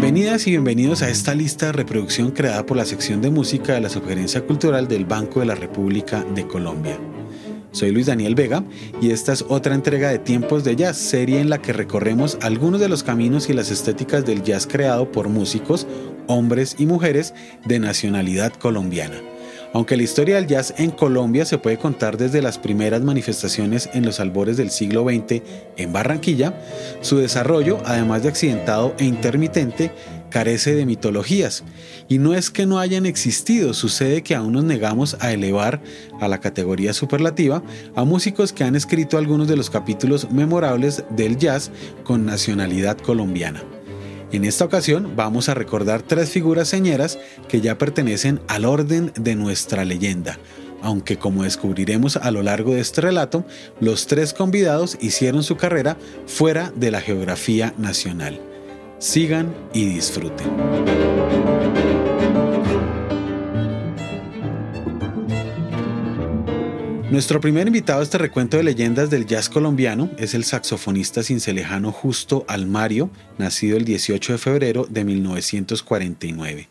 Bienvenidas y bienvenidos a esta lista de reproducción creada por la sección de música de la Sugerencia Cultural del Banco de la República de Colombia. Soy Luis Daniel Vega y esta es otra entrega de Tiempos de Jazz, serie en la que recorremos algunos de los caminos y las estéticas del jazz creado por músicos, hombres y mujeres de nacionalidad colombiana. Aunque la historia del jazz en Colombia se puede contar desde las primeras manifestaciones en los albores del siglo XX en Barranquilla, su desarrollo, además de accidentado e intermitente, carece de mitologías. Y no es que no hayan existido, sucede que aún nos negamos a elevar a la categoría superlativa a músicos que han escrito algunos de los capítulos memorables del jazz con nacionalidad colombiana. En esta ocasión vamos a recordar tres figuras señeras que ya pertenecen al orden de nuestra leyenda, aunque como descubriremos a lo largo de este relato, los tres convidados hicieron su carrera fuera de la geografía nacional. Sigan y disfruten. Nuestro primer invitado a este recuento de leyendas del jazz colombiano es el saxofonista cincelejano Justo Almario, nacido el 18 de febrero de 1949.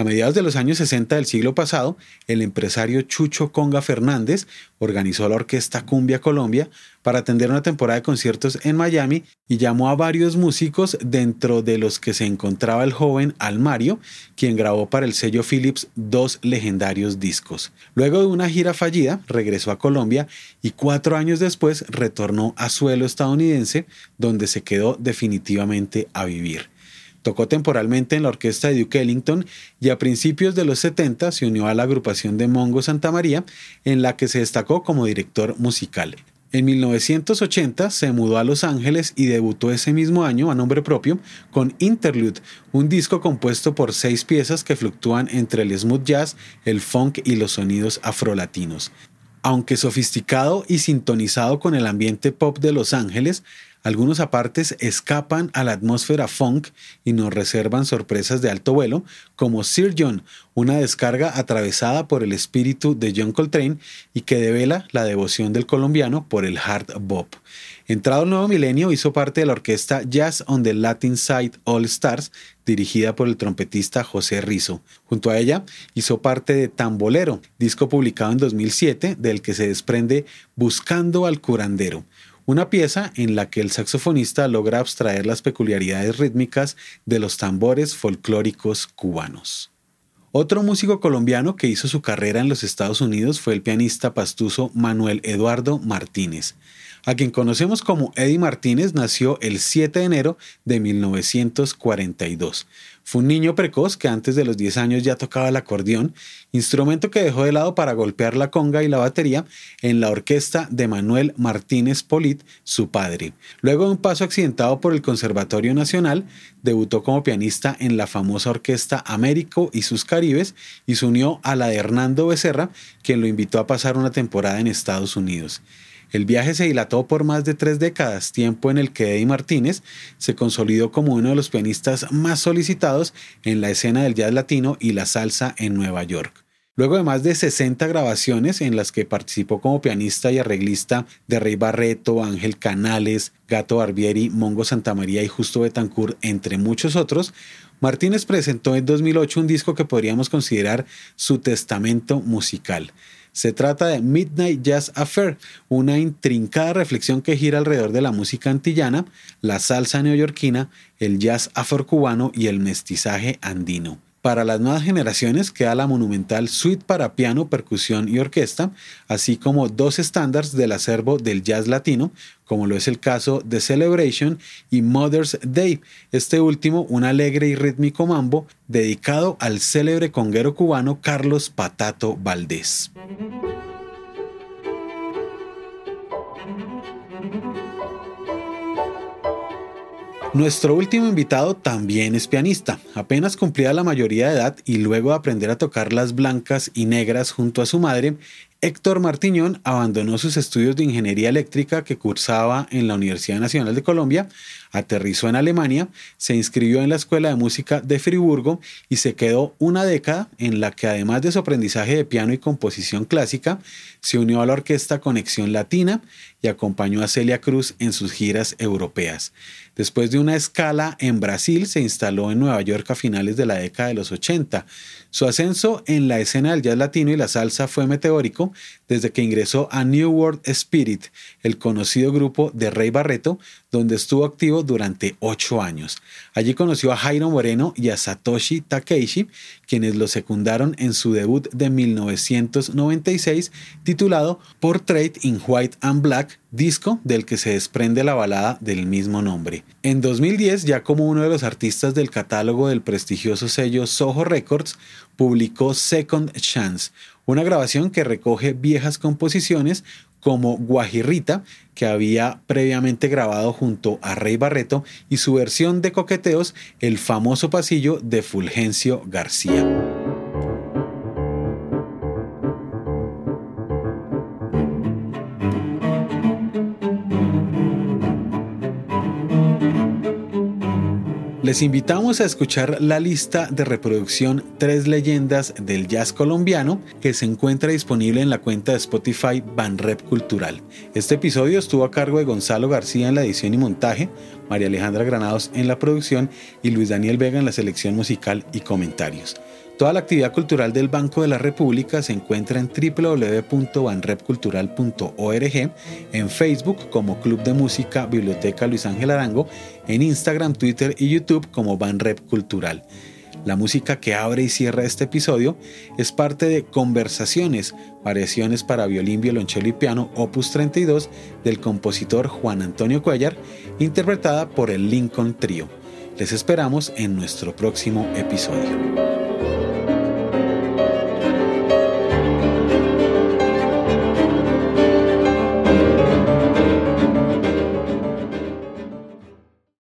A mediados de los años 60 del siglo pasado, el empresario Chucho Conga Fernández organizó la Orquesta Cumbia Colombia para atender una temporada de conciertos en Miami y llamó a varios músicos dentro de los que se encontraba el joven Almario, quien grabó para el sello Philips dos legendarios discos. Luego de una gira fallida, regresó a Colombia y cuatro años después retornó a suelo estadounidense, donde se quedó definitivamente a vivir. Tocó temporalmente en la orquesta de Duke Ellington y a principios de los 70 se unió a la agrupación de Mongo Santa María, en la que se destacó como director musical. En 1980 se mudó a Los Ángeles y debutó ese mismo año a nombre propio con Interlude, un disco compuesto por seis piezas que fluctúan entre el smooth jazz, el funk y los sonidos afrolatinos. Aunque sofisticado y sintonizado con el ambiente pop de Los Ángeles, algunos apartes escapan a la atmósfera funk y nos reservan sorpresas de alto vuelo, como Sir John, una descarga atravesada por el espíritu de John Coltrane y que devela la devoción del colombiano por el hard bop. Entrado el nuevo milenio, hizo parte de la orquesta Jazz on the Latin Side All Stars, dirigida por el trompetista José Rizo. Junto a ella, hizo parte de Tambolero, disco publicado en 2007, del que se desprende Buscando al curandero una pieza en la que el saxofonista logra abstraer las peculiaridades rítmicas de los tambores folclóricos cubanos. Otro músico colombiano que hizo su carrera en los Estados Unidos fue el pianista pastuso Manuel Eduardo Martínez. A quien conocemos como Eddie Martínez nació el 7 de enero de 1942. Fue un niño precoz que antes de los 10 años ya tocaba el acordeón, instrumento que dejó de lado para golpear la conga y la batería en la orquesta de Manuel Martínez Polit, su padre. Luego de un paso accidentado por el Conservatorio Nacional, debutó como pianista en la famosa orquesta Américo y sus Caribes y se unió a la de Hernando Becerra, quien lo invitó a pasar una temporada en Estados Unidos. El viaje se dilató por más de tres décadas, tiempo en el que Eddie Martínez se consolidó como uno de los pianistas más solicitados en la escena del jazz latino y la salsa en Nueva York. Luego de más de 60 grabaciones en las que participó como pianista y arreglista de Rey Barreto, Ángel Canales, Gato Barbieri, Mongo Santamaría y Justo Betancourt, entre muchos otros, Martínez presentó en 2008 un disco que podríamos considerar su testamento musical. Se trata de Midnight Jazz Affair, una intrincada reflexión que gira alrededor de la música antillana, la salsa neoyorquina, el jazz afrocubano y el mestizaje andino. Para las nuevas generaciones queda la monumental suite para piano, percusión y orquesta, así como dos estándares del acervo del jazz latino, como lo es el caso de Celebration y Mother's Day, este último un alegre y rítmico mambo dedicado al célebre conguero cubano Carlos Patato Valdés. Nuestro último invitado también es pianista. Apenas cumplida la mayoría de edad y luego de aprender a tocar las blancas y negras junto a su madre, Héctor Martiñón abandonó sus estudios de ingeniería eléctrica que cursaba en la Universidad Nacional de Colombia, aterrizó en Alemania, se inscribió en la Escuela de Música de Friburgo y se quedó una década en la que además de su aprendizaje de piano y composición clásica, se unió a la orquesta Conexión Latina y acompañó a Celia Cruz en sus giras europeas. Después de una escala en Brasil, se instaló en Nueva York a finales de la década de los 80. Su ascenso en la escena del jazz latino y la salsa fue meteórico desde que ingresó a New World Spirit, el conocido grupo de Rey Barreto, donde estuvo activo durante ocho años. Allí conoció a Jairo Moreno y a Satoshi Takeishi, quienes lo secundaron en su debut de 1996 titulado Portrait in White and Black, disco del que se desprende la balada del mismo nombre. En 2010, ya como uno de los artistas del catálogo del prestigioso sello Soho Records, publicó Second Chance, una grabación que recoge viejas composiciones como Guajirrita, que había previamente grabado junto a Rey Barreto, y su versión de coqueteos, el famoso pasillo de Fulgencio García. Les invitamos a escuchar la lista de reproducción Tres leyendas del jazz colombiano que se encuentra disponible en la cuenta de Spotify Banrep Cultural. Este episodio estuvo a cargo de Gonzalo García en la edición y montaje, María Alejandra Granados en la producción y Luis Daniel Vega en la selección musical y comentarios. Toda la actividad cultural del Banco de la República se encuentra en www.banrepcultural.org, en Facebook como Club de Música Biblioteca Luis Ángel Arango, en Instagram, Twitter y YouTube como Banrep Cultural. La música que abre y cierra este episodio es parte de Conversaciones, variaciones para violín, violonchelo y piano, opus 32, del compositor Juan Antonio Cuellar, interpretada por el Lincoln Trio. Les esperamos en nuestro próximo episodio. thank you